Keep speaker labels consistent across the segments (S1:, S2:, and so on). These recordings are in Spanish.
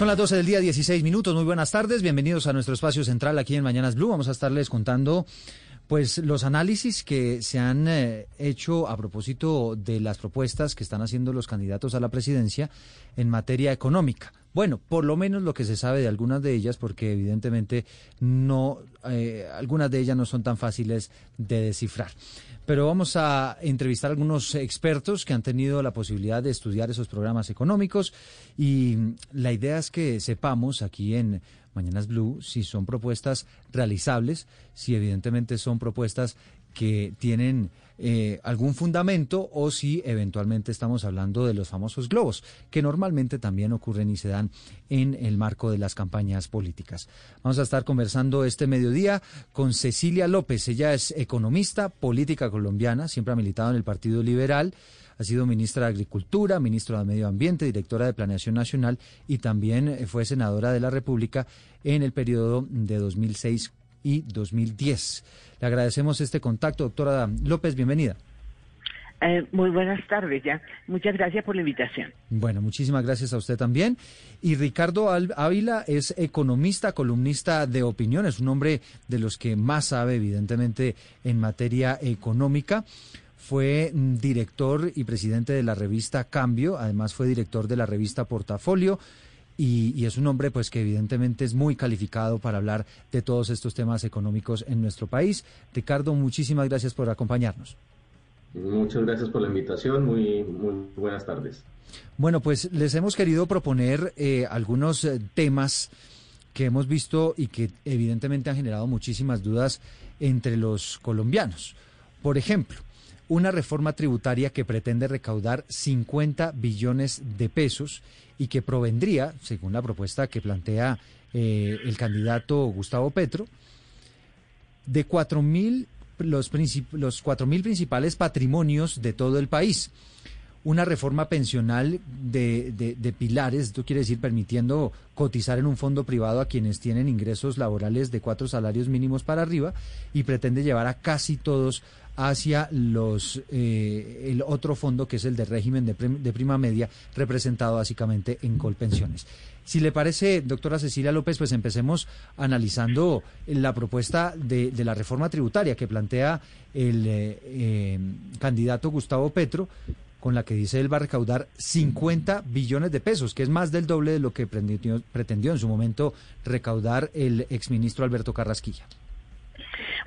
S1: Son las 12 del día, 16 minutos. Muy buenas tardes. Bienvenidos a nuestro espacio central aquí en Mañanas Blue. Vamos a estarles contando pues los análisis que se han eh, hecho a propósito de las propuestas que están haciendo los candidatos a la presidencia en materia económica. Bueno, por lo menos lo que se sabe de algunas de ellas, porque evidentemente no, eh, algunas de ellas no son tan fáciles de descifrar pero vamos a entrevistar a algunos expertos que han tenido la posibilidad de estudiar esos programas económicos. Y la idea es que sepamos aquí en Mañanas Blue si son propuestas realizables, si evidentemente son propuestas que tienen eh, algún fundamento o si eventualmente estamos hablando de los famosos globos, que normalmente también ocurren y se dan en el marco de las campañas políticas. Vamos a estar conversando este mediodía con Cecilia López. Ella es economista, política colombiana, siempre ha militado en el Partido Liberal. Ha sido ministra de Agricultura, ministra de Medio Ambiente, directora de Planeación Nacional y también fue senadora de la República en el periodo de 2006 y 2010. Le agradecemos este contacto, doctora López, bienvenida.
S2: Eh, muy buenas tardes ya. Muchas gracias por la invitación.
S1: Bueno, muchísimas gracias a usted también. Y Ricardo Ávila es economista, columnista de opinión, es un hombre de los que más sabe, evidentemente, en materia económica. Fue director y presidente de la revista Cambio, además fue director de la revista Portafolio y, es un hombre pues que evidentemente es muy calificado para hablar de todos estos temas económicos en nuestro país. Ricardo, muchísimas gracias por acompañarnos.
S3: Muchas gracias por la invitación, muy, muy buenas tardes.
S1: Bueno, pues les hemos querido proponer eh, algunos eh, temas que hemos visto y que evidentemente han generado muchísimas dudas entre los colombianos. Por ejemplo, una reforma tributaria que pretende recaudar 50 billones de pesos y que provendría, según la propuesta que plantea eh, el candidato Gustavo Petro, de cuatro mil los, los cuatro mil principales patrimonios de todo el país. Una reforma pensional de, de, de, pilares, esto quiere decir permitiendo cotizar en un fondo privado a quienes tienen ingresos laborales de cuatro salarios mínimos para arriba y pretende llevar a casi todos hacia los eh, el otro fondo que es el de régimen de, de, prima media representado básicamente en Colpensiones. Si le parece, doctora Cecilia López, pues empecemos analizando la propuesta de, la reforma tributaria que plantea el eh, eh, candidato Gustavo Petro, con la que dice él va a recaudar 50 billones de pesos, que es más del doble de lo que pretendió, pretendió en su momento recaudar el exministro Alberto Carrasquilla.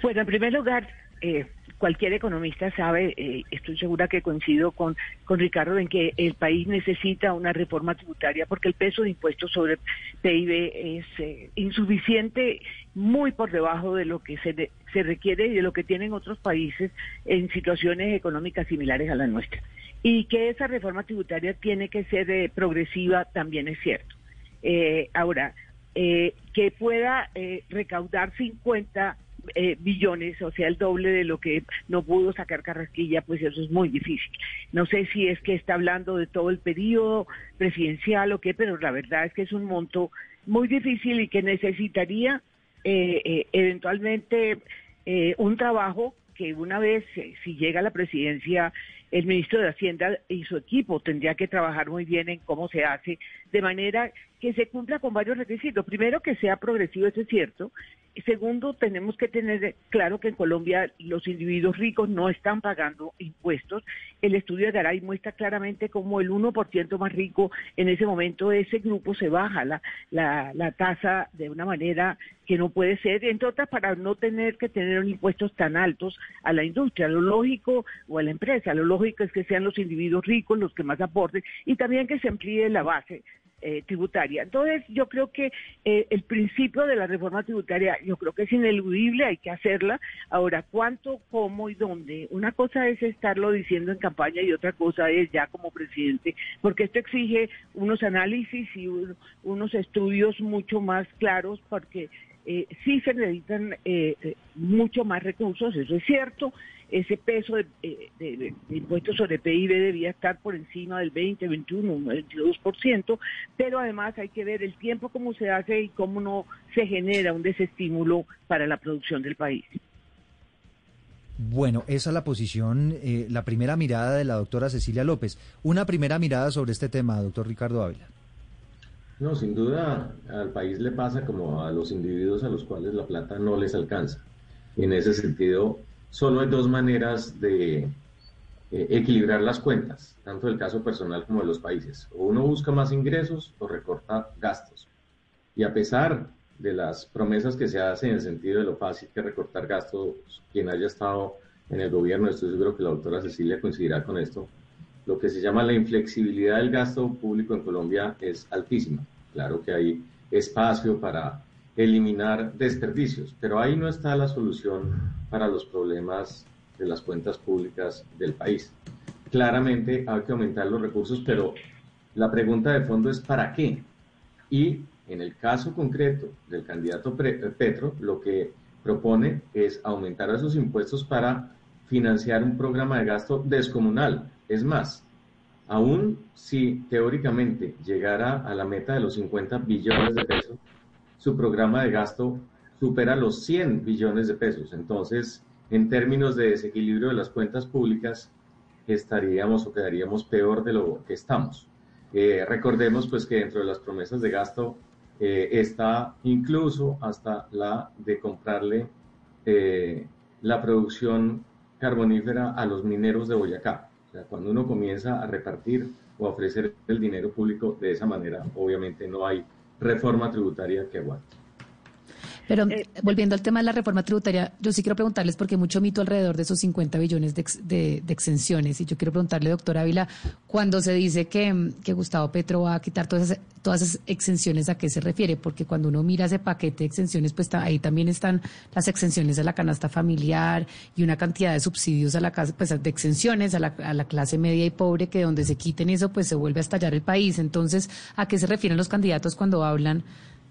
S2: Bueno, en primer lugar, eh, cualquier economista sabe, eh, estoy segura que coincido con, con Ricardo en que el país necesita una reforma tributaria porque el peso de impuestos sobre PIB es eh, insuficiente, muy por debajo de lo que se, se requiere y de lo que tienen otros países en situaciones económicas similares a la nuestra. Y que esa reforma tributaria tiene que ser eh, progresiva también es cierto. ahora, que pueda recaudar 50 eh, billones, o sea, el doble de lo que no pudo sacar Carrasquilla, pues eso es muy difícil. No sé si es que está hablando de todo el periodo presidencial o qué, pero la verdad es que es un monto muy difícil y que necesitaría eh, eh, eventualmente un trabajo que una vez, si llega a la presidencia, el ministro de Hacienda y su equipo tendría que trabajar muy bien en cómo se hace, de manera que se cumpla con varios requisitos. Primero, que sea progresivo, eso es cierto. Segundo, tenemos que tener claro que en Colombia los individuos ricos no están pagando impuestos. El estudio de Garay muestra claramente cómo el 1% más rico en ese momento de ese grupo se baja la, la, la tasa de una manera que no puede ser, entre otras para no tener que tener impuestos tan altos a la industria, lo lógico o a la empresa, lo lógico es que sean los individuos ricos los que más aporten y también que se amplíe la base eh, tributaria. Entonces, yo creo que eh, el principio de la reforma tributaria, yo creo que es ineludible, hay que hacerla. Ahora, ¿cuánto, cómo y dónde? Una cosa es estarlo diciendo en campaña y otra cosa es ya como presidente, porque esto exige unos análisis y unos estudios mucho más claros, porque eh, sí se necesitan eh, mucho más recursos, eso es cierto, ese peso de, eh, impuestos sobre PIB debía estar por encima del 20, 21, 22%, pero además hay que ver el tiempo cómo se hace y cómo no se genera un desestímulo para la producción del país.
S1: Bueno, esa es la posición, eh, la primera mirada de la doctora Cecilia López. Una primera mirada sobre este tema, doctor Ricardo Ávila.
S3: No, sin duda al país le pasa como a los individuos a los cuales la plata no les alcanza. En ese sentido, solo hay dos maneras de eh, equilibrar las cuentas, tanto del caso personal como de los países. O uno busca más ingresos o recorta gastos. Y a pesar de las promesas que se hacen en el sentido de lo fácil que recortar gastos, quien haya estado en el gobierno, estoy seguro que la doctora Cecilia coincidirá con esto, lo que se llama la inflexibilidad del gasto público en Colombia es altísima. Claro que hay espacio para eliminar desperdicios, pero ahí no está la solución para los problemas de las cuentas públicas del país. Claramente hay que aumentar los recursos, pero la pregunta de fondo es ¿para qué? Y en el caso concreto del candidato Petro, lo que propone es aumentar esos impuestos para financiar un programa de gasto descomunal. Es más, aún si teóricamente llegara a la meta de los 50 billones de pesos, su programa de gasto supera los 100 billones de pesos. Entonces, en términos de desequilibrio de las cuentas públicas, estaríamos o quedaríamos peor de lo que estamos. Eh, recordemos pues que dentro de las promesas de gasto eh, está incluso hasta la de comprarle eh, la producción carbonífera a los mineros de Boyacá. Cuando uno comienza a repartir o a ofrecer el dinero público de esa manera, obviamente no hay reforma tributaria que aguante.
S4: Pero eh, volviendo al tema de la reforma tributaria, yo sí quiero preguntarles, porque mucho mito alrededor de esos 50 billones de, exenciones, y yo quiero preguntarle, doctor Ávila, cuando se dice que, Gustavo Petro va a quitar todas esas, todas esas exenciones, ¿a qué se refiere? Porque cuando uno mira ese paquete de exenciones, pues ahí también están las exenciones a la canasta familiar y una cantidad de subsidios a la casa, pues de exenciones a la, a la clase media y pobre, que donde se quiten eso, pues se vuelve a estallar el país. Entonces, ¿a qué se refieren los candidatos cuando hablan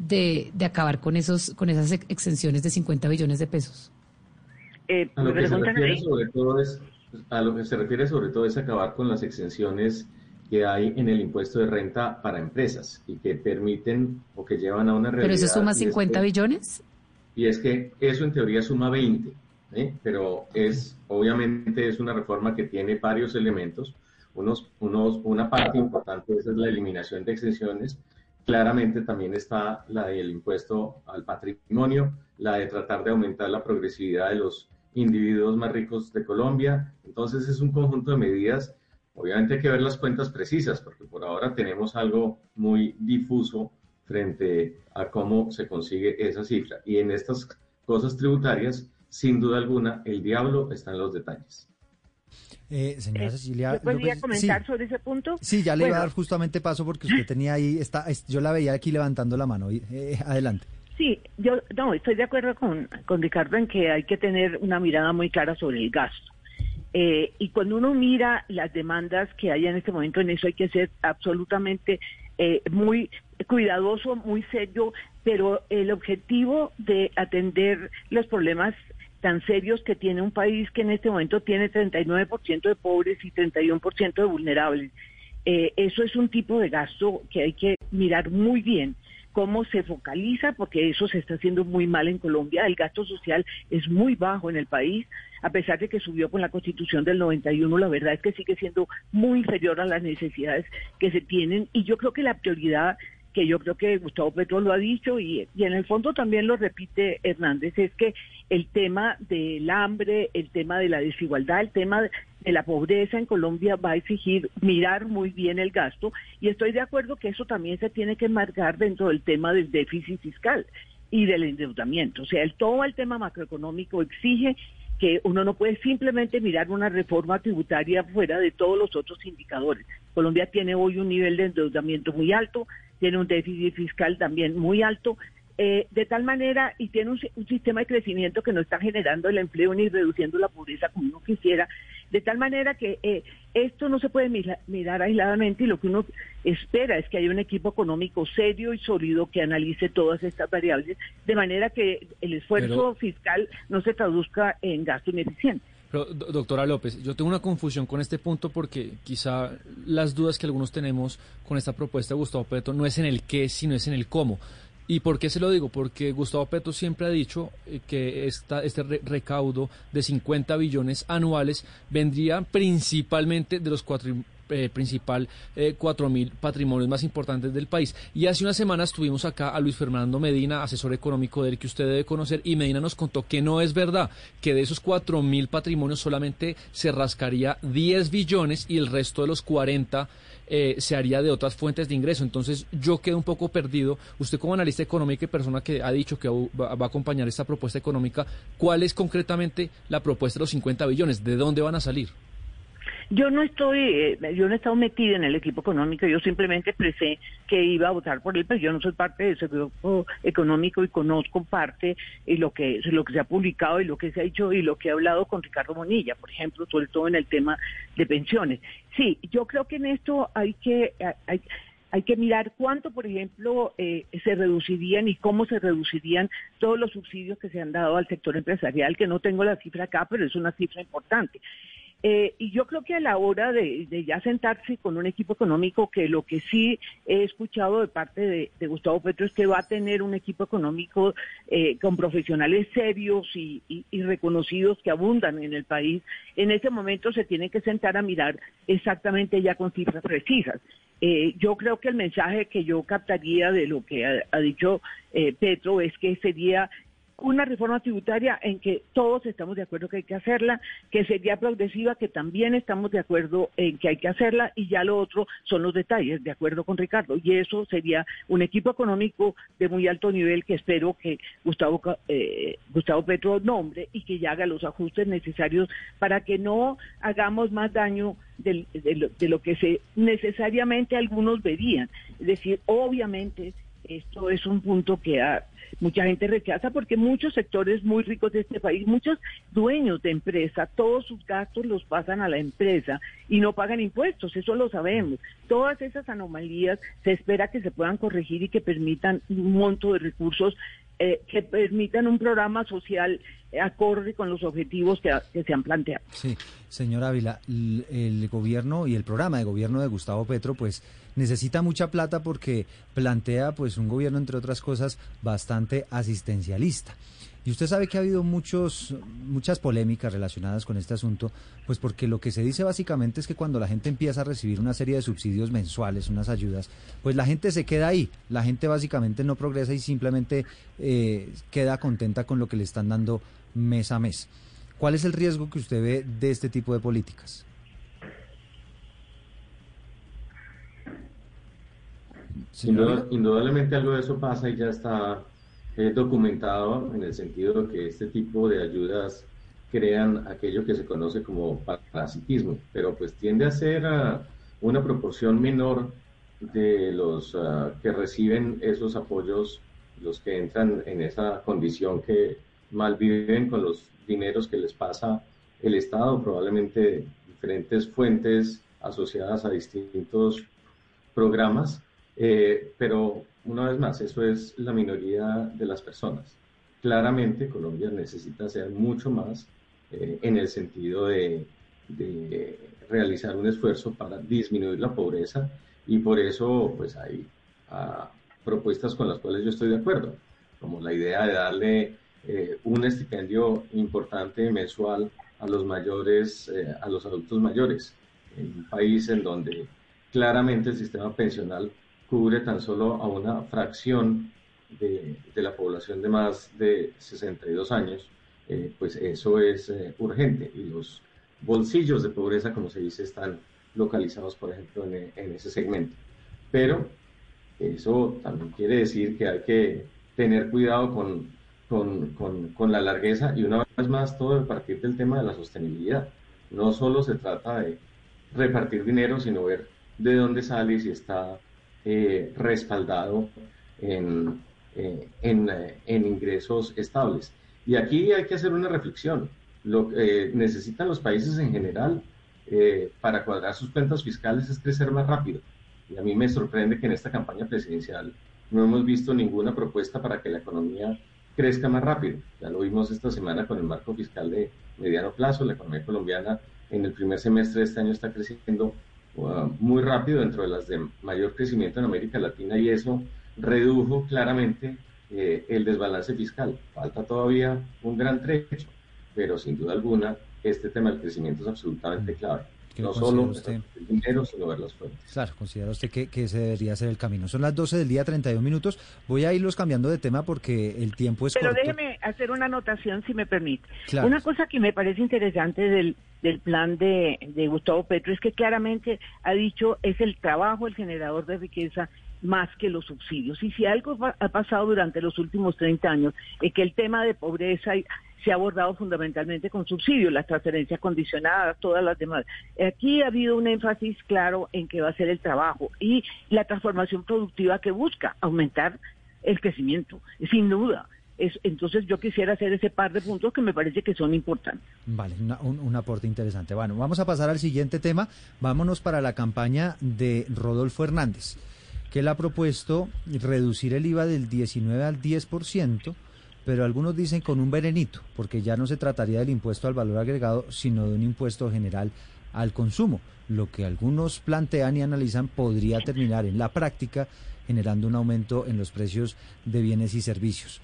S4: de, de acabar con esos con esas exenciones de 50 billones de pesos?
S3: Eh, a, lo que se refiere sobre todo es, a lo que se refiere sobre todo es acabar con las exenciones que hay en el impuesto de renta para empresas y que permiten o que llevan a una realidad.
S4: ¿Pero eso suma 50 billones?
S3: Y es que eso en teoría suma 20, ¿eh? pero es obviamente es una reforma que tiene varios elementos. Unos, unos, una parte importante es la eliminación de exenciones, Claramente también está la del impuesto al patrimonio, la de tratar de aumentar la progresividad de los individuos más ricos de Colombia. Entonces es un conjunto de medidas. Obviamente hay que ver las cuentas precisas, porque por ahora tenemos algo muy difuso frente a cómo se consigue esa cifra. Y en estas cosas tributarias, sin duda alguna, el diablo está en los detalles.
S1: Eh, señora eh, Cecilia.
S2: ¿Podría comentar sobre ese punto?
S1: Sí, ya le iba a dar justamente paso porque usted tenía ahí, está, yo la veía aquí levantando la mano. Eh, adelante.
S2: Sí, yo no, estoy de acuerdo con, con Ricardo en que hay que tener una mirada muy clara sobre el gasto. Eh, y cuando uno mira las demandas que hay en este momento, en eso hay que ser absolutamente muy cuidadoso, muy serio, pero el objetivo de atender los problemas tan serios que tiene un país que en este momento tiene 39% de pobres y 31% de vulnerables. Eh, eso es un tipo de gasto que hay que mirar muy bien cómo se focaliza, porque eso se está haciendo muy mal en Colombia. El gasto social es muy bajo en el país, a pesar de que subió con la constitución del 91, la verdad es que sigue siendo muy inferior a las necesidades que se tienen. Y yo creo que la prioridad que yo creo que Gustavo Petro lo ha dicho y, y en el fondo también lo repite Hernández, es que el tema del hambre, el tema de la desigualdad, el tema de la pobreza en Colombia va a exigir mirar muy bien el gasto y estoy de acuerdo que eso también se tiene que marcar dentro del tema del déficit fiscal y del endeudamiento. O sea, el, todo el tema macroeconómico exige que uno no puede simplemente mirar una reforma tributaria fuera de todos los otros indicadores. Colombia tiene hoy un nivel de endeudamiento muy alto, tiene un déficit fiscal también muy alto. Eh, de tal manera, y tiene un, sistema de crecimiento que no está generando el empleo ni reduciendo la pobreza como uno quisiera, de tal manera que eh, esto no se puede mirar aisladamente y lo que uno espera es que haya un equipo económico serio y sólido que analice todas estas variables, de manera que el esfuerzo fiscal no se traduzca en gasto ineficiente.
S5: Doctora López, yo tengo una confusión con este punto porque quizá las dudas que algunos tenemos con esta propuesta de Gustavo Petro no es en el qué, sino es en el cómo. ¿Y por qué se lo digo? Porque Gustavo Petro siempre ha dicho eh, que esta, este recaudo de 50 billones anuales vendría principalmente de los cuatro eh, principal eh, cuatro mil patrimonios más importantes del país. Y hace unas semanas tuvimos acá a Luis Fernando Medina, asesor económico del que usted debe conocer, y Medina nos contó que no es verdad, que de esos cuatro mil patrimonios solamente se rascaría 10 billones y el resto de los 40 eh, se haría de otras fuentes de ingreso. Entonces yo quedo un poco perdido. Usted como analista económico y persona que ha dicho que va, va a acompañar esta propuesta económica, ¿cuál es concretamente la propuesta de los 50 billones? ¿De dónde van a salir?
S2: Yo no estoy, eh, yo no he estado metida en el equipo económico, yo simplemente expresé que iba a votar por él, pero yo no soy parte de ese grupo económico y conozco parte y lo que, lo que se ha publicado y lo que se ha hecho y lo que he hablado con Ricardo Monilla, por ejemplo, sobre todo en el tema de pensiones. Sí, yo creo que en esto hay que, hay, hay que mirar cuánto, por ejemplo, eh, se reducirían y cómo se reducirían todos los subsidios que se han dado al sector empresarial, que no tengo la cifra acá, pero es una cifra importante. Eh, y yo creo que a la hora de, ya sentarse con un equipo económico, que lo que sí he escuchado de parte de, Gustavo Petro es que va a tener un equipo económico eh, con profesionales serios y, reconocidos que abundan en el país, en ese momento se tienen que sentar a mirar exactamente ya con cifras precisas. Eh, yo creo que el mensaje que yo captaría de lo que ha, dicho Petro es que sería una reforma tributaria en que todos estamos de acuerdo que hay que hacerla, que sería progresiva, que también estamos de acuerdo en que hay que hacerla y ya lo otro son los detalles, de acuerdo con Ricardo. Y eso sería un equipo económico de muy alto nivel que espero que Gustavo, eh, Gustavo Petro nombre y que ya haga los ajustes necesarios para que no hagamos más daño de, de lo que se necesariamente algunos verían. Es decir, obviamente esto es un punto que mucha gente rechaza porque muchos sectores muy ricos de este país, muchos dueños de empresa, todos sus gastos los pasan a la empresa y no pagan impuestos, eso lo sabemos. Todas esas anomalías se espera que se puedan corregir y que permitan un monto de recursos eh, que permitan un programa social acorde con los objetivos que, se han planteado.
S1: Sí, señora Ávila, el, gobierno y el programa de gobierno de Gustavo Petro, pues necesita mucha plata porque plantea, pues, un gobierno entre otras cosas bastante asistencialista. Y usted sabe que ha habido muchos, muchas polémicas relacionadas con este asunto, pues porque lo que se dice básicamente es que cuando la gente empieza a recibir una serie de subsidios mensuales, unas ayudas, pues la gente se queda ahí, la gente básicamente no progresa y simplemente eh, queda contenta con lo que le están dando mes a mes. ¿Cuál es el riesgo que usted ve de este tipo de políticas?
S3: Indudablemente algo de eso pasa y ya está documentado en el sentido de que este tipo de ayudas crean aquello que se conoce como parasitismo, pero pues tiende a ser ah, una proporción menor de los ah, que reciben esos apoyos, los que entran en esa condición que malviven con los dineros que les pasa el Estado, probablemente diferentes fuentes asociadas a distintos programas, eh, pero una vez más, eso es la minoría de las personas. Claramente Colombia necesita hacer mucho más eh, en el sentido de, realizar un esfuerzo para disminuir la pobreza y por eso pues hay ah, propuestas con las cuales yo estoy de acuerdo, como la idea de darle eh, un estipendio importante mensual a los mayores, eh, a los adultos mayores, en un país en donde claramente el sistema pensional cubre tan solo a una fracción de, la población de más de 62 años, eh, pues eso es eh, urgente y los bolsillos de pobreza, como se dice, están localizados, por ejemplo, en, ese segmento. Pero eso también quiere decir que hay que tener cuidado con, con, con, la largueza y una vez más todo a partir del tema de la sostenibilidad. No solo se trata de repartir dinero, sino ver de dónde sale y si está eh, respaldado en, en, en, ingresos estables. Y aquí hay que hacer una reflexión. Lo que necesitan los países en general para cuadrar sus cuentas fiscales es crecer más rápido. Y a mí me sorprende que en esta campaña presidencial no hemos visto ninguna propuesta para que la economía crezca más rápido. Ya lo vimos esta semana con el marco fiscal de mediano plazo. La economía colombiana en el primer semestre de este año está creciendo muy rápido dentro de las de mayor crecimiento en América Latina y eso redujo claramente eh, el desbalance fiscal. Falta todavía un gran trecho, pero sin duda alguna este tema del crecimiento es absolutamente clave no solo usted? el dinero, sino ver las fuentes.
S1: Claro, considera usted que, ese debería ser el camino. Son las 12 del día, 32 minutos. Voy a irlos cambiando de tema porque el tiempo es
S2: Pero déjeme hacer una anotación, si me permite. Una cosa que me parece interesante del, del plan de, de Gustavo Petro es que claramente ha dicho es el trabajo el generador de riqueza más que los subsidios. Y si algo ha pasado durante los últimos 30 años es que el tema de pobreza se ha abordado fundamentalmente con subsidios, las transferencias condicionadas, todas las demás. Aquí ha habido un énfasis claro en que va a ser el trabajo y la transformación productiva que busca aumentar el crecimiento, sin duda. Es, entonces yo quisiera hacer ese par de puntos que me parece que son importantes.
S1: Vale, un, un, aporte interesante. Bueno, vamos a pasar al siguiente tema. Vámonos para la campaña de Rodolfo Hernández, que él ha propuesto reducir el IVA del 19 al 10% pero algunos dicen con un verenito, porque ya no se trataría del impuesto al valor agregado, sino de un impuesto general al consumo. Lo que algunos plantean y analizan podría terminar en la práctica generando un aumento en los precios de bienes y servicios.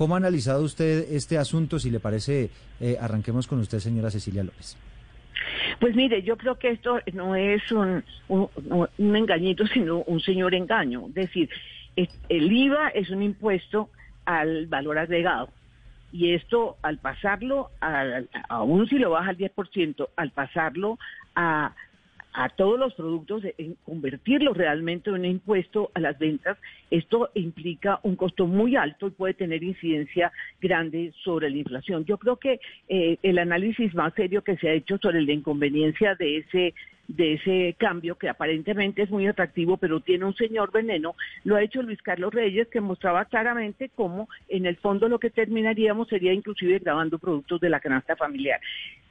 S1: ¿Cómo ha analizado usted este asunto? Si le parece, eh, arranquemos con usted, señora Cecilia López.
S2: Pues mire, yo creo que esto no es un, engañito, sino un señor engaño. Es decir, el IVA es un impuesto al valor agregado. Y esto, al pasarlo, aún si lo baja al 10%, al pasarlo a, a todos los productos, en convertirlo realmente en un impuesto a las ventas, esto implica un costo muy alto y puede tener incidencia grande sobre la inflación. Yo creo que eh, el análisis más serio que se ha hecho sobre la inconveniencia de ese de ese cambio que aparentemente es muy atractivo, pero tiene un señor veneno, lo ha hecho Luis Carlos Reyes, que mostraba claramente cómo en el fondo lo que terminaríamos sería inclusive grabando productos de la canasta familiar.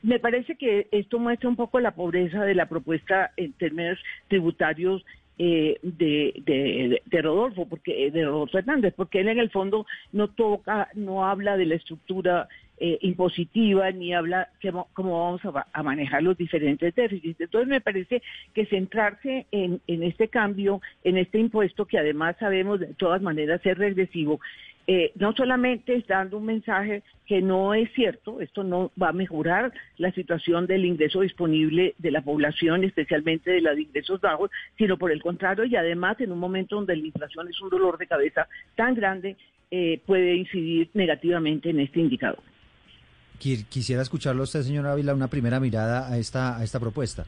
S2: Me parece que esto muestra un poco la pobreza de la propuesta en términos tributarios eh, de, de, Rodolfo, porque eh, de Rodolfo Hernández, porque él en el fondo no toca, no habla de la estructura eh, impositiva ni habla cómo vamos a, manejar los diferentes déficits. Entonces me parece que centrarse en, este cambio, en este impuesto que además sabemos de todas maneras es regresivo, eh, no solamente está dando un mensaje que no es cierto, esto no va a mejorar la situación del ingreso disponible de la población, especialmente de los ingresos bajos, sino por el contrario, y además en un momento donde la inflación es un dolor de cabeza tan grande, eh, puede incidir negativamente en este indicador.
S1: Quisiera escucharlo usted, señor Ávila, una primera mirada a esta, a esta propuesta.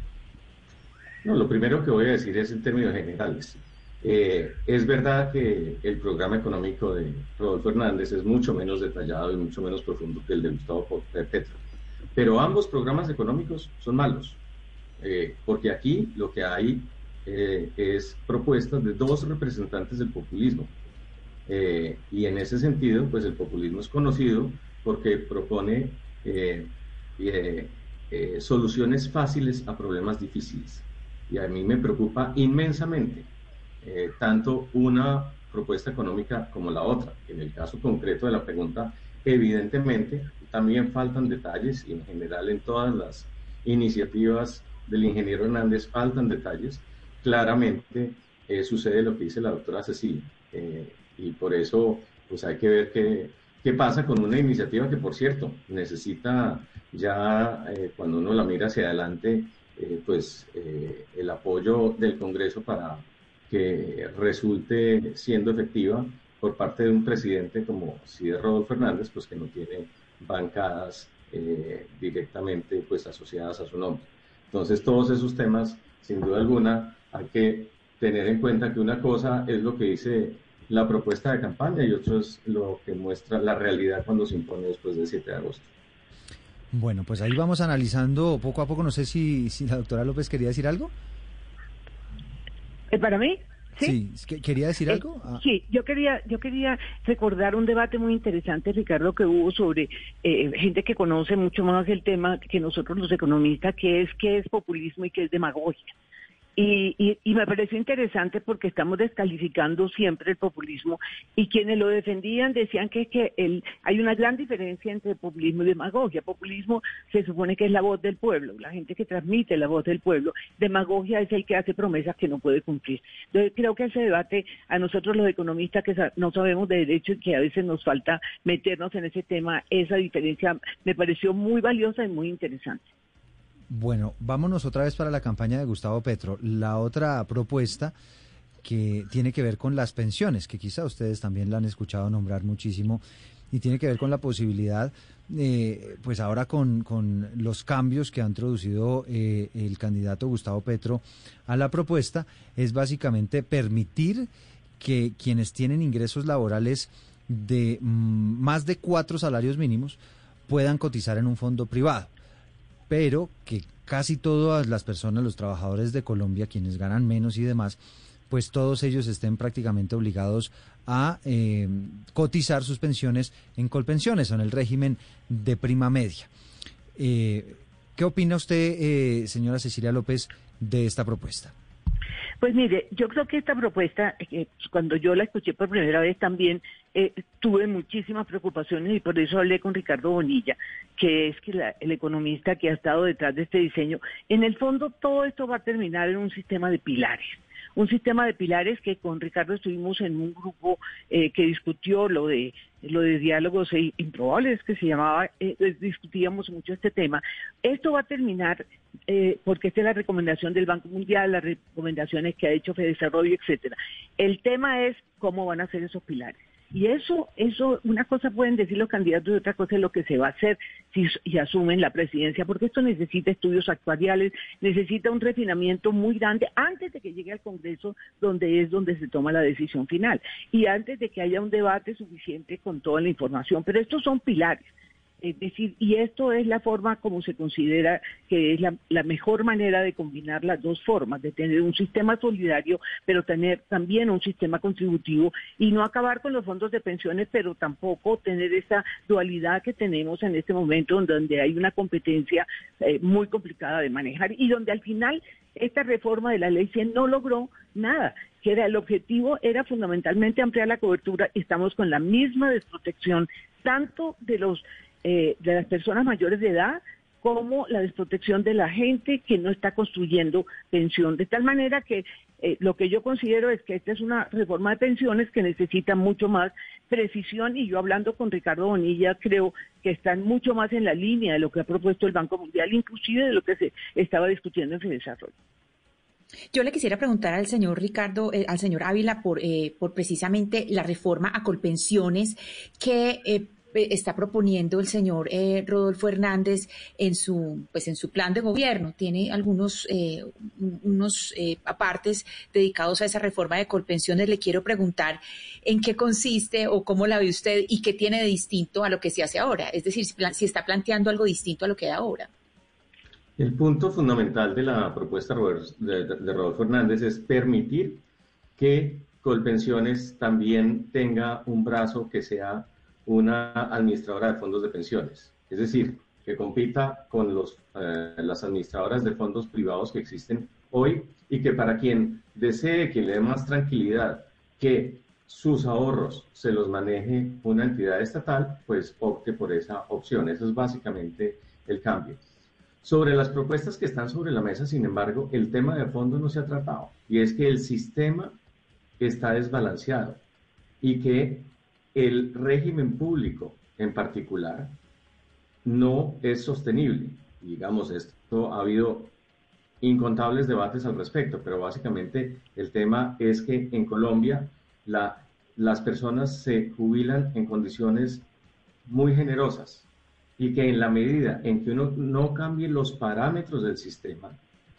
S3: No, lo primero que voy a decir es en términos generales. Eh, es verdad que el programa económico de Rodolfo Hernández es mucho menos detallado y mucho menos profundo que el de Gustavo Petro. Pero ambos programas económicos son malos, eh, porque aquí lo que hay eh, es propuestas de dos representantes del populismo. y en ese sentido, pues el populismo es conocido porque propone eh, eh, eh, soluciones fáciles a problemas difíciles. Y a mí me preocupa inmensamente tanto una propuesta económica como la otra. En el caso concreto de la pregunta, evidentemente también faltan detalles y en general en todas las iniciativas del ingeniero Hernández faltan detalles. Claramente sucede lo que dice la doctora Cecilia y por eso pues hay que ver que ¿Qué pasa con una iniciativa que, por cierto, necesita ya, eh, cuando uno la mira hacia adelante, eh, pues eh, el apoyo del Congreso para que resulte siendo efectiva por parte de un presidente como si Rodolfo Fernández, pues que no tiene bancadas directamente pues asociadas a su nombre. Entonces, todos esos temas, sin duda alguna, hay que tener en cuenta que una cosa es lo que dice la propuesta de campaña y otro es lo que muestra la realidad cuando se impone después del 7 de agosto.
S1: Bueno, pues ahí vamos analizando poco a poco. No sé si, si la doctora López quería decir algo.
S2: ¿Es para mí?
S1: Sí, quería decir
S2: eh,
S1: algo.
S2: Ah. Sí, yo quería, yo quería recordar un debate muy interesante, Ricardo, que hubo sobre eh, gente que conoce mucho más el tema que nosotros los economistas, que es qué es populismo y qué es demagogia. Y, y, me pareció interesante porque estamos descalificando siempre el populismo y quienes lo defendían decían que, que el, hay una gran diferencia entre populismo y demagogia. Populismo se supone que es la voz del pueblo, la gente que transmite la voz del pueblo. Demagogia es el que hace promesas que no puede cumplir. Entonces creo que ese debate a nosotros los economistas que no sabemos de derecho y que a veces nos falta meternos en ese tema, esa diferencia me pareció muy valiosa y muy interesante.
S1: Bueno, vámonos otra vez para la campaña de Gustavo Petro. La otra propuesta que tiene que ver con las pensiones, que quizá ustedes también la han escuchado nombrar muchísimo, y tiene que ver con la posibilidad, eh, pues ahora con, con, los cambios que ha introducido eh, el candidato Gustavo Petro a la propuesta, es básicamente permitir que quienes tienen ingresos laborales de mm, más de cuatro salarios mínimos puedan cotizar en un fondo privado pero que casi todas las personas, los trabajadores de Colombia, quienes ganan menos y demás, pues todos ellos estén prácticamente obligados a eh, cotizar sus pensiones en colpensiones en el régimen de prima media. Eh, ¿Qué opina usted, eh, señora Cecilia López, de esta propuesta?
S2: Pues mire, yo creo que esta propuesta, eh, cuando yo la escuché por primera vez también, eh, tuve muchísimas preocupaciones y por eso hablé con Ricardo Bonilla, que es que el economista que ha estado detrás de este diseño. En el fondo, todo esto va a terminar en un sistema de pilares un sistema de pilares que con Ricardo estuvimos en un grupo eh, que discutió lo de lo de diálogos e improbables que se llamaba, eh, discutíamos mucho este tema. Esto va a terminar eh, porque esta es la recomendación del Banco Mundial, las recomendaciones que ha hecho Fede Desarrollo, etcétera. El tema es cómo van a ser esos pilares. Y eso, eso, una cosa pueden decir los candidatos y otra cosa es lo que se va a hacer si, asumen la presidencia, porque esto necesita estudios actuariales, necesita un refinamiento muy grande antes de que llegue al Congreso, donde es donde se toma la decisión final, y antes de que haya un debate suficiente con toda la información. Pero estos son pilares. Es decir, y esto es la forma como se considera que es la, mejor manera de combinar las dos formas, de tener un sistema solidario, pero tener también un sistema contributivo y no acabar con los fondos de pensiones, pero tampoco tener esa dualidad que tenemos en este momento, donde hay una competencia eh, muy complicada de manejar y donde al final esta reforma de la ley 100 no logró nada que era el objetivo era fundamentalmente ampliar la cobertura. Y estamos con la misma desprotección tanto de los eh, de las personas mayores de edad como la desprotección de la gente que no está construyendo pensión. De tal manera que eh, lo que yo considero es que esta es una reforma de pensiones que necesita mucho más precisión y yo hablando con Ricardo Bonilla creo que están mucho más en la línea de lo que ha propuesto el Banco Mundial, inclusive de lo que se estaba discutiendo en su desarrollo.
S6: Yo le quisiera preguntar al señor Ricardo, eh, al señor Ávila, por, por precisamente la reforma a colpensiones que eh, está proponiendo el señor eh, Rodolfo Hernández en su pues en su plan de gobierno. Tiene algunos eh, unos apartes dedicados a esa reforma de colpensiones. Le quiero preguntar en qué consiste o cómo la ve usted y qué tiene de distinto a lo que se hace ahora. Es decir si, está planteando algo distinto a lo que da ahora.
S3: El punto fundamental de la propuesta de Rodolfo Hernández es permitir que Colpensiones también tenga un brazo que sea una administradora de fondos de pensiones, es decir, que compita con los, eh, las administradoras de fondos privados que existen hoy y que para quien desee, que le dé más tranquilidad, que sus ahorros se los maneje una entidad estatal, pues opte por esa opción. Eso es básicamente el cambio. Sobre las propuestas que están sobre la mesa, sin embargo, el tema de fondo no se ha tratado y es que el sistema está desbalanceado y que el régimen público en particular no es sostenible. Digamos, esto ha habido incontables debates al respecto, pero básicamente el tema es que en Colombia las personas se jubilan en condiciones muy generosas y que en la medida en que uno no cambie los parámetros del sistema,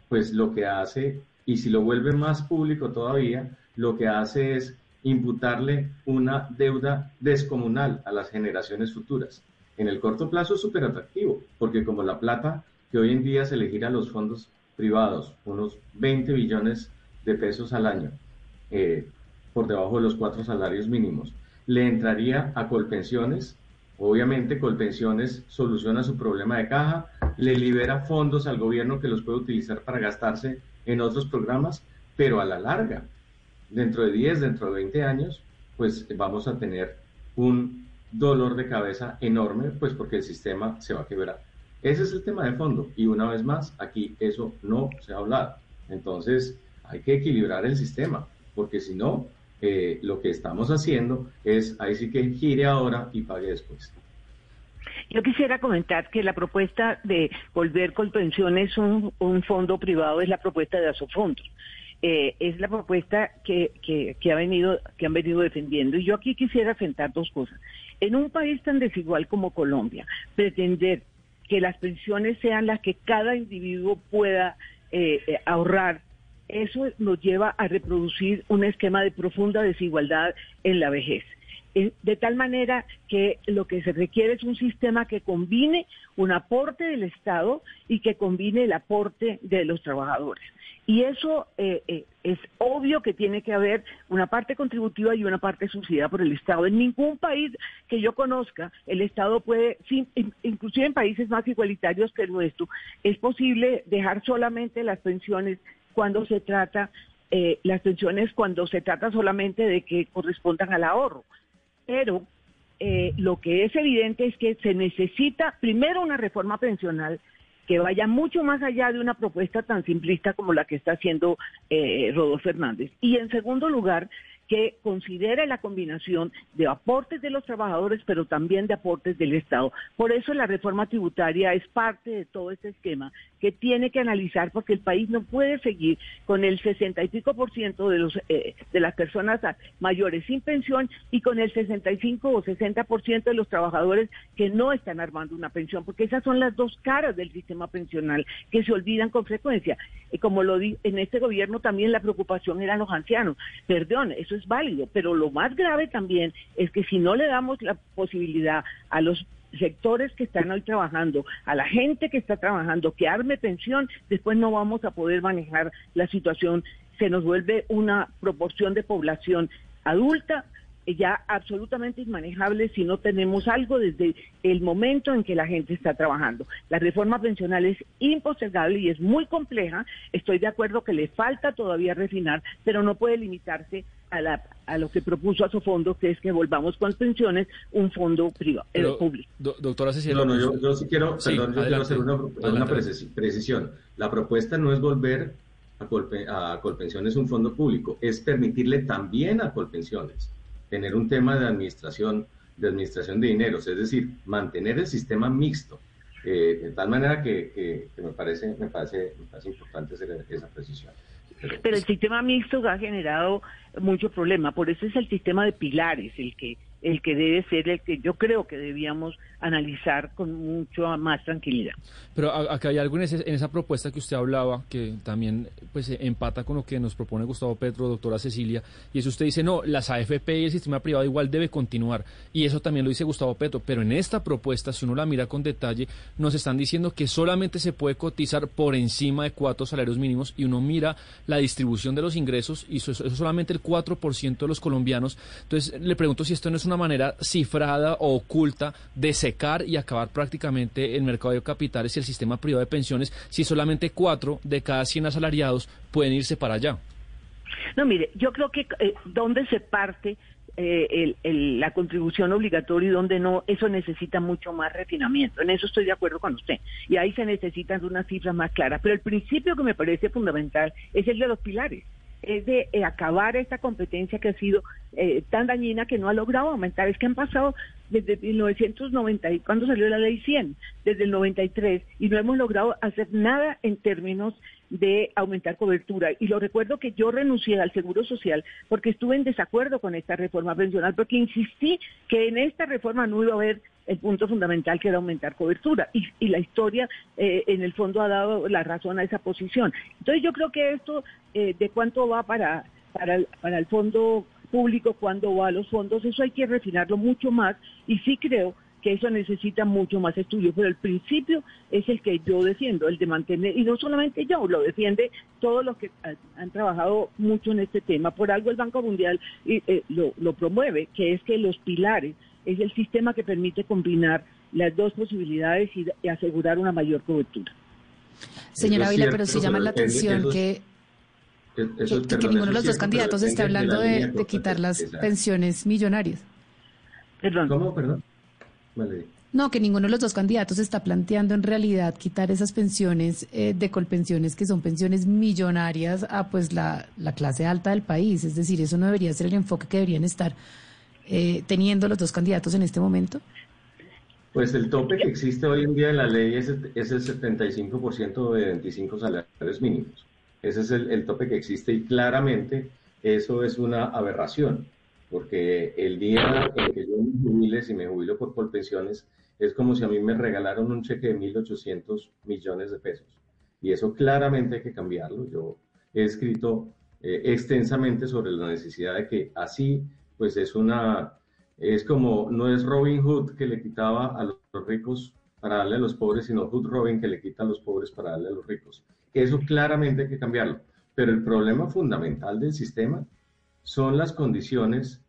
S3: pues lo que hace, y si lo vuelve más público todavía, lo que hace es imputarle una deuda descomunal a las generaciones futuras. En el corto plazo es súper atractivo, porque como la plata que hoy en día se le gira a los fondos privados, unos 20 billones de pesos al año, eh, por debajo de los cuatro salarios mínimos. Le entraría a Colpensiones, obviamente Colpensiones soluciona su problema de caja, le libera fondos al gobierno que los puede utilizar para gastarse en otros programas, pero a la larga, dentro de 10, dentro de 20 años, pues vamos a tener un dolor de cabeza enorme, pues porque el sistema se va a quebrar. Ese es el tema de fondo. Y una vez más, aquí eso no se ha hablado. Entonces, hay que equilibrar el sistema, porque si no, eh, lo que estamos haciendo es, ahí sí que gire ahora y pague después.
S2: Yo quisiera comentar que la propuesta de volver con pensiones un, fondo privado es la propuesta de Asofondos. Eh, es la propuesta que, que, ha venido, que han venido defendiendo. Y yo aquí quisiera enfrentar dos cosas. En un país tan desigual como Colombia, pretender que las pensiones sean las que cada individuo pueda eh, eh, ahorrar, eso nos lleva a reproducir un esquema de profunda desigualdad en la vejez de tal manera que lo que se requiere es un sistema que combine un aporte del Estado y que combine el aporte de los trabajadores. Y eso eh, eh, es obvio que tiene que haber una parte contributiva y una parte subsidiada por el Estado. En ningún país que yo conozca, el Estado puede, inclusive en países más igualitarios que el nuestro, es posible dejar solamente las pensiones cuando se trata, eh, las pensiones cuando se trata solamente de que correspondan al ahorro. Pero lo que es evidente es que se necesita primero una reforma pensional que vaya mucho más allá de una propuesta tan simplista como la que está haciendo eh, Rodolfo Fernández. Y en segundo lugar, que considere la combinación de aportes de los trabajadores, pero también de aportes del Estado. Por eso la reforma tributaria es parte de todo este esquema que tiene que analizar, porque el país no puede seguir con el 60 y pico por ciento de, los, eh, de las personas mayores sin pensión y con el 65 o 60 por ciento de los trabajadores que no están armando una pensión, porque esas son las dos caras del sistema pensional que se olvidan con frecuencia. Y como lo di en este gobierno también la preocupación eran los ancianos. Perdón, eso es válido, pero lo más grave también es que si no le damos la posibilidad a los sectores que están hoy trabajando, a la gente que está trabajando, que arme pensión, después no vamos a poder manejar la situación. Se nos vuelve una proporción de población adulta ya absolutamente inmanejable si no tenemos algo desde el momento en que la gente está trabajando. La reforma pensional es impostergable y es muy compleja. Estoy de acuerdo que le falta todavía refinar, pero no puede limitarse a, la, a lo que propuso a su fondo, que es que volvamos con pensiones un fondo privado, eh, público.
S5: doctora Cecilia.
S3: No, no, yo, sí quiero, perdón, yo quiero hacer una, precisión. La propuesta no es volver a, Colpe, a Colpensiones un fondo público, es permitirle también a Colpensiones tener un tema de administración, de administración de dineros, es decir, mantener el sistema mixto. Eh, de tal manera que, me, parece, me, parece, me parece importante hacer esa precisión.
S2: Pero el sistema mixto ha generado mucho problema, por eso es el sistema de pilares el que el que debe ser el que yo creo que debíamos analizar con mucho más tranquilidad.
S5: Pero acá hay algo en, esa propuesta que usted hablaba que también pues empata con lo que nos propone Gustavo Petro, doctora Cecilia, y eso usted dice, no, las AFP y el sistema privado igual debe continuar, y eso también lo dice Gustavo Petro, pero en esta propuesta, si uno la mira con detalle, nos están diciendo que solamente se puede cotizar por encima de cuatro salarios mínimos, y uno mira la distribución de los ingresos, y eso, es solamente el 4% de los colombianos, entonces le pregunto si esto no es una una manera cifrada o oculta de secar y acabar prácticamente el mercado de capitales y el sistema privado de pensiones si solamente cuatro de cada 100 asalariados pueden irse para allá.
S2: No, mire, yo creo que eh, donde se parte eh, la contribución obligatoria y donde no, eso necesita mucho más refinamiento. En eso estoy de acuerdo con usted. Y ahí se necesitan unas cifras más claras. Pero el principio que me parece fundamental es el de los pilares es de eh, acabar esta competencia que ha sido eh, tan dañina que no ha logrado aumentar. Es que han pasado desde 1990, cuando salió la ley 100, desde el 93, y no hemos logrado hacer nada en términos de aumentar cobertura. Y lo recuerdo que yo renuncié al Seguro Social porque estuve en desacuerdo con esta reforma pensional, porque insistí que en esta reforma no iba a haber el punto fundamental que era aumentar cobertura. Y, y la historia, eh, en el fondo, ha dado la razón a esa posición. Entonces yo creo que esto, eh, de cuánto va para, para, para el fondo público, cuándo va a los fondos, eso hay que refinarlo mucho más. Y sí creo que eso necesita mucho más estudio, pero el principio es el que yo defiendo, el de mantener, y no solamente yo, lo defiende todos los que han trabajado mucho en este tema. Por algo el Banco Mundial eh, lo, lo promueve, que es que los pilares es el sistema que permite combinar las dos posibilidades y, asegurar una mayor cobertura.
S4: Señora Vila, pero se llama la atención que, que, ninguno de los dos candidatos esté hablando de, quitar las pensiones millonarias.
S2: Perdón.
S3: ¿Cómo? Perdón.
S4: No, que ninguno de los dos candidatos está planteando en realidad quitar esas pensiones eh, de colpensiones que son pensiones millonarias a pues la, la clase alta del país. Es decir, eso no debería ser el enfoque que deberían estar eh, teniendo los dos candidatos en este momento?
S3: Pues el tope que existe hoy en día en la ley es, es el 75% de 25 salarios mínimos. Ese es el, tope que existe y claramente eso es una aberración, porque el día en que yo me jubile, si me jubilo por colpensiones, es como si a mí me regalaron un cheque de 1.800 millones de pesos. Y eso claramente hay que cambiarlo. Yo he escrito eh, extensamente sobre la necesidad de que así pues es una, es como, no es Robin Hood que le quitaba a los ricos para darle a los pobres, sino Hood Robin que le quita a los pobres para darle a los ricos. Eso claramente hay que cambiarlo. Pero el problema fundamental del sistema son las condiciones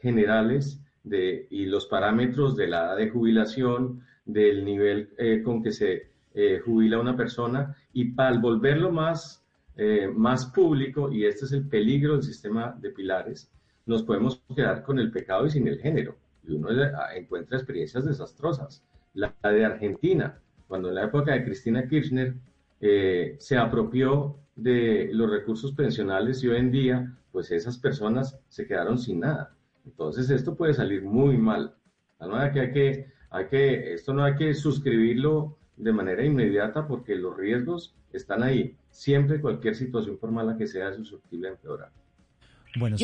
S3: generales de, y los parámetros de la edad de jubilación, del nivel eh, con que se eh, jubila una persona, y para volverlo más, eh, más público, y este es el peligro del sistema de pilares, nos podemos quedar con el pecado y sin el género. Y uno encuentra experiencias desastrosas. La de Argentina, cuando en la época de Cristina Kirchner eh, se apropió de los recursos pensionales y hoy en día, pues esas personas se quedaron sin nada. Entonces esto puede salir muy mal. que hay que, hay que, esto no hay que suscribirlo de manera inmediata porque los riesgos están ahí. Siempre cualquier situación por mala que sea susceptible de empeorar.
S1: Bueno,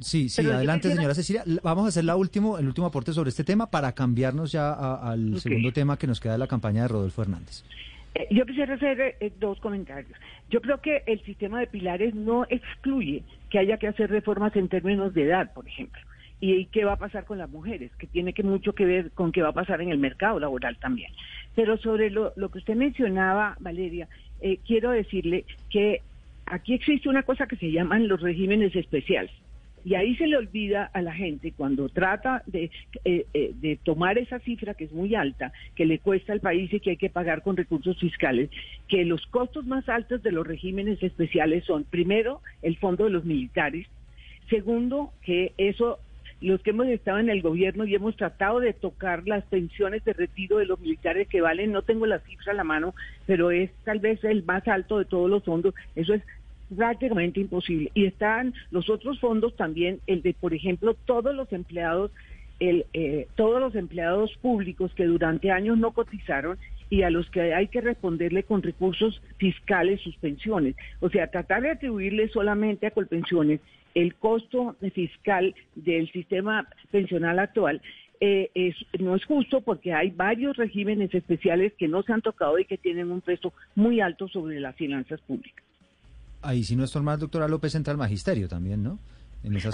S1: sí, sí, adelante, señora Cecilia. Vamos a hacer la último, el último aporte sobre este tema para cambiarnos ya al segundo tema que nos queda de la campaña de Rodolfo Hernández.
S2: Eh, yo quisiera hacer eh, dos comentarios. Yo creo que el sistema de pilares no excluye que haya que hacer reformas en términos de edad, por ejemplo. Y, qué va a pasar con las mujeres, que tiene que mucho que ver con qué va a pasar en el mercado laboral también. Pero sobre lo, que usted mencionaba, Valeria, eh, quiero decirle que aquí existe una cosa que se llaman los regímenes especiales. Y ahí se le olvida a la gente cuando trata de, eh, eh, de, tomar esa cifra que es muy alta, que le cuesta al país y que hay que pagar con recursos fiscales, que los costos más altos de los regímenes especiales son, primero, el fondo de los militares, segundo, que eso los que hemos estado en el gobierno y hemos tratado de tocar las pensiones de retiro de los militares que valen, no tengo la cifra a la mano, pero es tal vez el más alto de todos los fondos, eso es prácticamente imposible. Y están los otros fondos también, el de, por ejemplo, todos los empleados, el, eh, todos los empleados públicos que durante años no cotizaron y a los que hay que responderle con recursos fiscales sus pensiones. O sea, tratar de atribuirle solamente a Colpensiones el costo fiscal del sistema pensional actual eh, es, no es justo porque hay varios regímenes especiales que no se han tocado y que tienen un peso muy alto sobre las finanzas públicas.
S1: Ahí sí no es más, doctora López, entra al magisterio también, ¿no?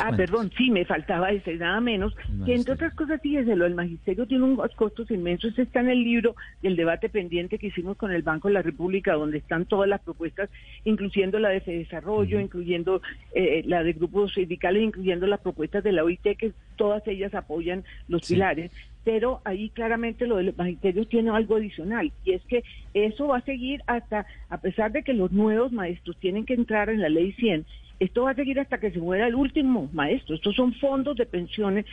S2: Ah, perdón, sí, me faltaba ese, nada menos. Que entre otras cosas, fíjese, el magisterio tiene unos costos inmensos. está en el libro del debate pendiente que hicimos con el Banco de la República, donde están todas las propuestas, incluyendo la de desarrollo, incluyendo eh, la de grupos sindicales, incluyendo las propuestas de la OIT, que todas ellas apoyan los pilares. Pero ahí claramente lo de los magisterios tiene algo adicional y es que eso va a seguir hasta, a pesar de que los nuevos maestros tienen que entrar en la ley 100, esto va a seguir hasta que se muera el último maestro. Estos son fondos de pensiones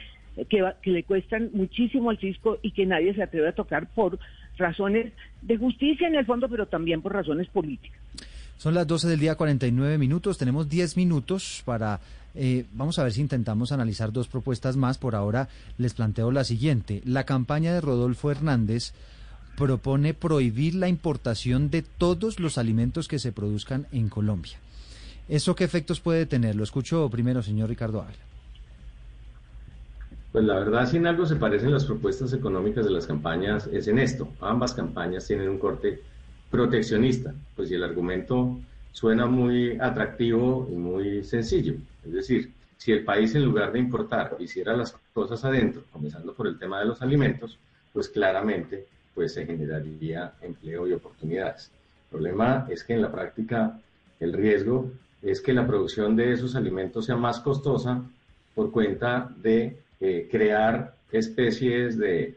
S2: que, que le cuestan muchísimo al fisco y que nadie se atreve a tocar por razones de justicia en el fondo, pero también por razones políticas.
S1: Son las 12 del día 49 minutos. Tenemos 10 minutos para... Eh, vamos a ver si intentamos analizar dos propuestas más. Por ahora les planteo la siguiente. La campaña de Rodolfo Hernández propone prohibir la importación de todos los alimentos que se produzcan en Colombia. ¿Eso qué efectos puede tener? Lo escucho primero, señor Ricardo Ávila.
S3: Pues la verdad, si en algo se parecen las propuestas económicas de las campañas, es en esto. Ambas campañas tienen un corte proteccionista, pues si el argumento suena muy atractivo y muy sencillo. Es decir, si el país en lugar de importar hiciera las cosas adentro, comenzando por el tema de los alimentos, pues claramente pues se generaría empleo y oportunidades. El problema es que en la práctica el riesgo es que la producción de esos alimentos sea más costosa por cuenta de eh, crear especies de,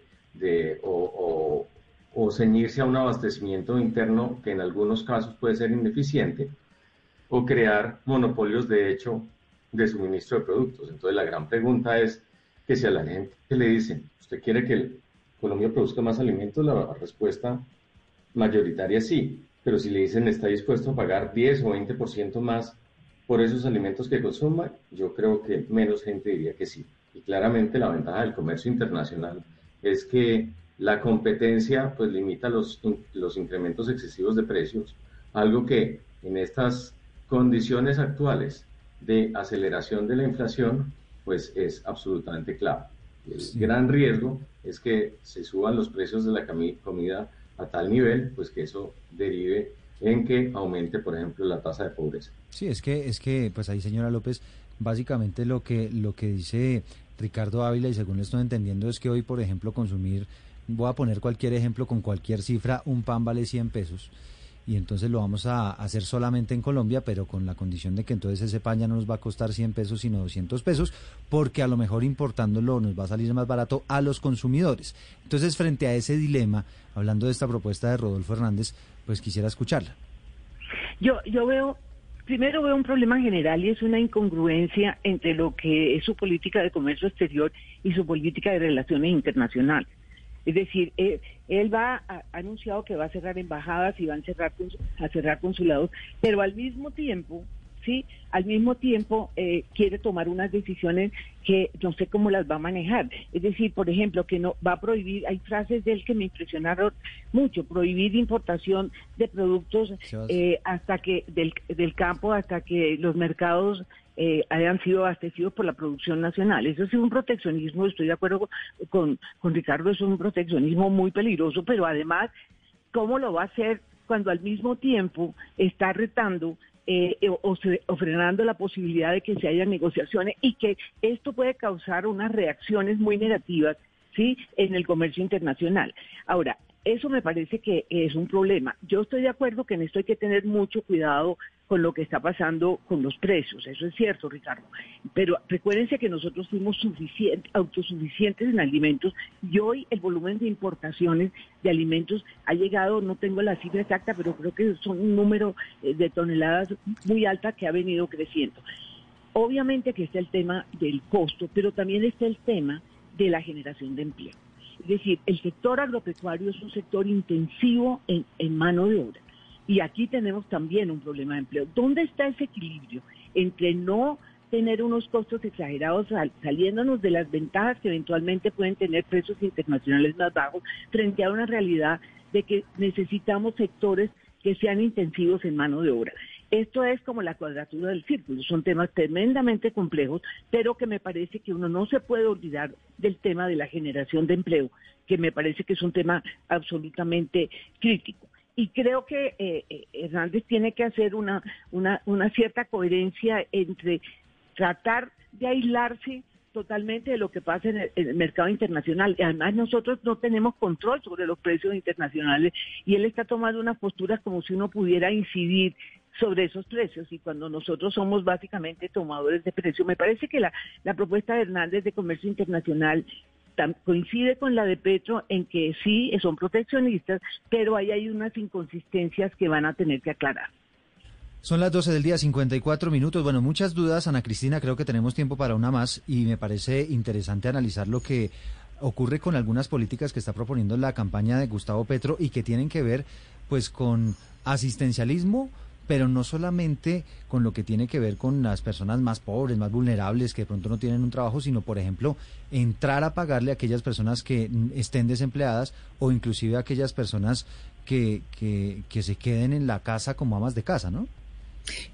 S3: o, o, ceñirse a un abastecimiento interno que en algunos casos puede ser ineficiente o crear monopolios de hecho de suministro de productos. Entonces la gran pregunta es que si a la gente le dicen, ¿usted quiere que Colombia produzca más alimentos? La respuesta mayoritaria es sí, pero si le dicen está dispuesto a pagar 10 o 20% más por esos alimentos que consuma, yo creo que menos gente diría que sí. Y claramente la ventaja del comercio internacional es que la competencia pues limita los, los incrementos excesivos de precios, algo que en estas condiciones actuales de aceleración de la inflación pues es absolutamente clave. El gran riesgo es que se suban los precios de la comida a tal nivel pues que eso derive en que aumente, por ejemplo, la tasa de pobreza.
S1: Sí, es que, es que, pues ahí, señora López, básicamente lo que, lo que dice Ricardo Ávila, y según lo estoy entendiendo, es que hoy, por ejemplo, consumir, voy a poner cualquier ejemplo con cualquier cifra, un pan vale 100 pesos y entonces lo vamos a hacer solamente en Colombia, pero con la condición de que entonces ese pan ya no nos va a costar 100 pesos, sino 200 pesos, porque a lo mejor importándolo nos va a salir más barato a los consumidores. Entonces, frente a ese dilema, hablando de esta propuesta de Rodolfo Hernández, pues quisiera escucharla.
S2: Yo, yo veo, primero veo un problema general y es una incongruencia entre lo que es su política de comercio exterior y su política de relaciones internacionales. Es decir, eh, él, va ha anunciado que va a cerrar embajadas y va a cerrar, a cerrar consulados, pero al mismo tiempo ¿sí? Al mismo tiempo eh, quiere tomar unas decisiones que no sé cómo las va a manejar. Es decir, por ejemplo, que no va a prohibir, hay frases de él que me impresionaron mucho, prohibir importación de productos eh, hasta que del, del campo hasta que los mercados eh, hayan sido abastecidos por la producción nacional. Eso es un proteccionismo, estoy de acuerdo con, con Ricardo, es un proteccionismo muy peligroso, pero además, ¿cómo lo va a hacer cuando al mismo tiempo está retando eh, o, frenando la posibilidad de que se haya negociaciones y que esto puede causar unas reacciones muy negativas sí en el comercio internacional. Ahora, eso me parece que es un problema. Yo estoy de acuerdo que en esto hay que tener mucho cuidado con lo que está pasando con los precios, eso es cierto, Ricardo. Pero recuérdense que nosotros fuimos autosuficientes en alimentos y hoy el volumen de importaciones de alimentos ha llegado, no tengo la cifra exacta, pero creo que son un número eh, de toneladas muy alta que ha venido creciendo. Obviamente que está el tema del costo, pero también está el tema de la generación de empleo. Es decir, el sector agropecuario es un sector intensivo en, mano de obra. Y aquí tenemos también un problema de empleo. ¿Dónde está ese equilibrio entre no tener unos costos exagerados saliéndonos de las ventajas que eventualmente pueden tener precios internacionales más bajos frente a una realidad de que necesitamos sectores que sean intensivos en mano de obra? Esto es como la cuadratura del círculo, son temas tremendamente complejos, pero que me parece que uno no se puede olvidar del tema de la generación de empleo, que me parece que es un tema absolutamente crítico. Y creo que eh, eh, Hernández tiene que hacer una, una, una cierta coherencia entre tratar de aislarse totalmente de lo que pasa en el, mercado internacional. Además nosotros no tenemos control sobre los precios internacionales y él está tomando unas posturas como si uno pudiera incidir sobre esos precios y cuando nosotros somos básicamente tomadores de precios. Me parece que la, la propuesta de Hernández de Comercio Internacional coincide con la de Petro en que sí son proteccionistas, pero ahí hay unas inconsistencias que van a tener que aclarar.
S1: Son las 12 del día, 54 minutos. Bueno, muchas dudas, Ana Cristina. Creo que tenemos tiempo para una más y me parece interesante analizar lo que ocurre con algunas políticas que está proponiendo la campaña de Gustavo Petro y que tienen que ver pues con asistencialismo, pero no solamente con lo que tiene que ver con las personas más pobres, más vulnerables, que de pronto no tienen un trabajo, sino, por ejemplo, entrar a pagarle a aquellas personas que estén desempleadas o inclusive a aquellas personas que, que, que se queden en la casa como amas de casa, ¿no?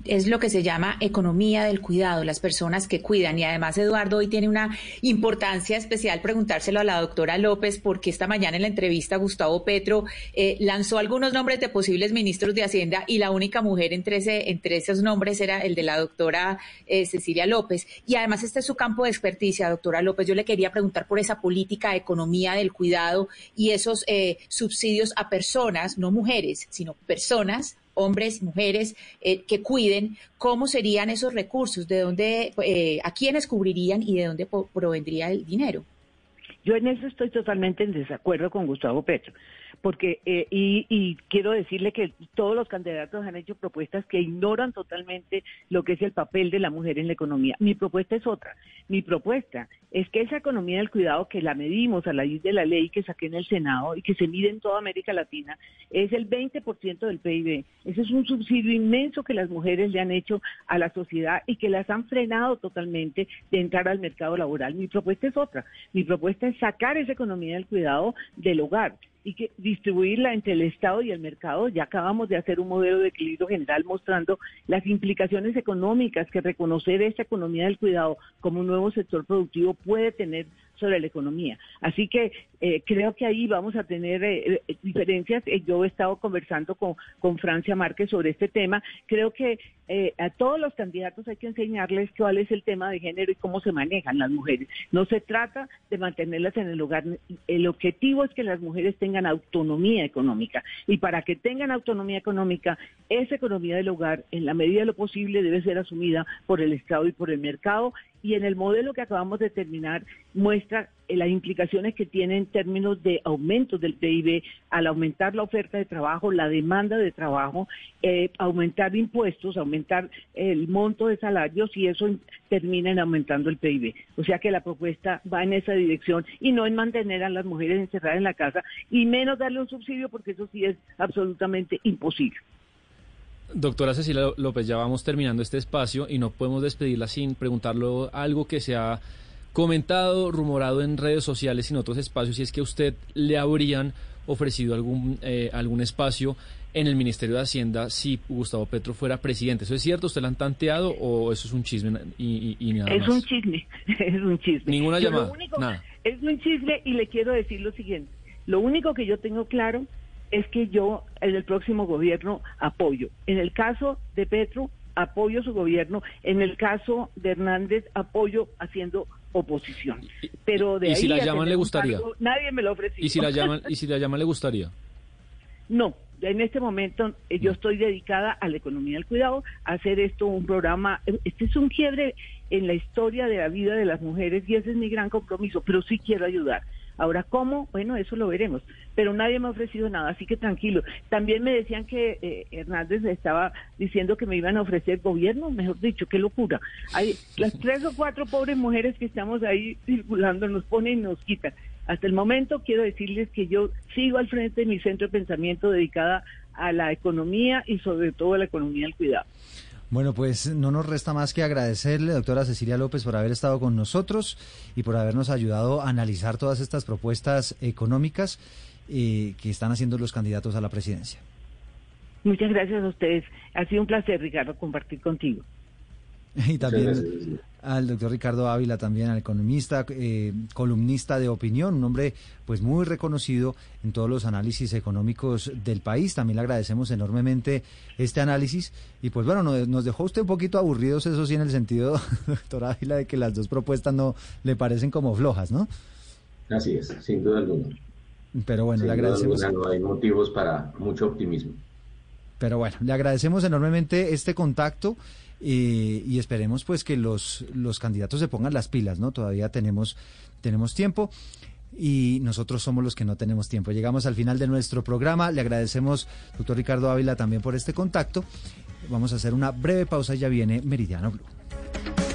S6: Es lo que se llama economía del cuidado, las personas que cuidan. Y además, Eduardo, hoy tiene una importancia especial preguntárselo a la doctora López, porque esta mañana en la entrevista Gustavo Petro eh, lanzó algunos nombres de posibles ministros de Hacienda y la única mujer entre, entre esos nombres era el de la doctora eh, Cecilia López. Y además, este es su campo de experticia, doctora López. Yo le quería preguntar por esa política de economía del cuidado y esos eh, subsidios a personas, no mujeres, sino personas hombres, mujeres, eh, que cuiden, ¿cómo serían esos recursos? ¿De dónde, eh, a quiénes cubrirían y de dónde provendría el dinero?
S2: Yo en eso estoy totalmente en desacuerdo con Gustavo Petro porque eh, y, quiero decirle que todos los candidatos han hecho propuestas que ignoran totalmente lo que es el papel de la mujer en la economía. Mi propuesta es otra. Mi propuesta es que esa economía del cuidado que la medimos a la luz de la ley que saqué en el Senado y que se mide en toda América Latina es el 20% del PIB. Ese es un subsidio inmenso que las mujeres le han hecho a la sociedad y que las han frenado totalmente de entrar al mercado laboral. Mi propuesta es otra. Mi propuesta es sacar esa economía del cuidado del hogar y que distribuirla entre el Estado y el mercado. Ya acabamos de hacer un modelo de equilibrio general mostrando las implicaciones económicas que reconocer esta economía del cuidado como un nuevo sector productivo puede tener sobre la economía. Así que eh, creo que ahí vamos a tener eh, eh, diferencias. yo he estado conversando con, con Francia Márquez sobre este tema. Creo que a todos los candidatos hay que enseñarles cuál es el tema de género y cómo se manejan las mujeres. No se trata de mantenerlas en el hogar. El objetivo es que las mujeres tengan autonomía económica. Y para que tengan autonomía económica, esa economía del hogar, en la medida de lo posible, debe ser asumida por el Estado y por el mercado y en el modelo que acabamos de terminar muestra eh, las implicaciones que tiene en términos de aumento del PIB al aumentar la oferta de trabajo, la demanda de trabajo, eh, aumentar impuestos, aumentar el monto de salarios y eso termina en aumentando el PIB. O sea que la propuesta va en esa dirección y no en mantener a las mujeres encerradas en la casa y menos darle un subsidio porque eso sí es absolutamente imposible.
S5: Doctora Cecilia López, ya vamos terminando este espacio y no podemos despedirla sin preguntarle algo que se ha comentado, rumorado en redes sociales y en otros espacios, y es que usted le habrían ofrecido algún, eh, algún espacio en el Ministerio de Hacienda si Gustavo Petro fuera presidente. ¿Eso es cierto? ¿Usted lo han tanteado o eso es un chisme y, nada
S2: es un chisme, es un chisme.
S5: Ninguna llamada, nada.
S2: Es un chisme y le quiero decir lo siguiente. Lo único que yo tengo claro es que yo en el próximo gobierno apoyo. En el caso de Petro, apoyo su gobierno. En el caso de Hernández, apoyo haciendo oposición. Pero de
S5: ¿Y si la llaman le gustaría?
S2: nadie me lo ofreció.
S5: ¿Y si la llaman, y si la llaman le gustaría?
S2: No, en este momento eh, yo estoy dedicada a la economía del cuidado, a hacer esto un programa, este es un quiebre en la historia de la vida de las mujeres y ese es mi gran compromiso, pero sí quiero ayudar. Ahora, ¿cómo? Bueno, eso lo veremos. Pero nadie me ha ofrecido nada, así que tranquilo. También me decían que eh, Hernández estaba diciendo que me iban a ofrecer gobierno, mejor dicho, qué locura. Hay las tres o cuatro pobres mujeres que estamos ahí circulando nos ponen y nos quitan. Hasta el momento quiero decirles que yo sigo al frente de mi centro de pensamiento dedicada a la economía y sobre todo a la economía del cuidado.
S1: Bueno, pues no nos resta más que agradecerle, doctora Cecilia López, por haber estado con nosotros y por habernos ayudado a analizar todas estas propuestas económicas eh, que están haciendo los candidatos a la presidencia.
S2: Muchas gracias a ustedes. Ha sido un placer, Ricardo, compartir contigo.
S1: Y también al doctor Ricardo Ávila, también al economista, eh, columnista de opinión, un hombre pues muy reconocido en todos los análisis económicos del país. También le agradecemos enormemente este análisis. Y pues bueno, nos, dejó usted un poquito aburridos, eso sí, en el sentido, doctor Ávila, de que las dos propuestas no le parecen como flojas, ¿no?
S3: Así es, sin duda alguna.
S1: Pero bueno, le agradecemos.
S3: no hay motivos para mucho optimismo.
S1: Pero bueno, le agradecemos enormemente este contacto y esperemos pues que los, los candidatos se pongan las pilas, ¿no? Todavía tenemos, tenemos tiempo y nosotros somos los que no tenemos tiempo. Llegamos al final de nuestro programa. Le agradecemos, doctor Ricardo Ávila, también por este contacto. Vamos a hacer una breve pausa y ya viene Meridiano Blue.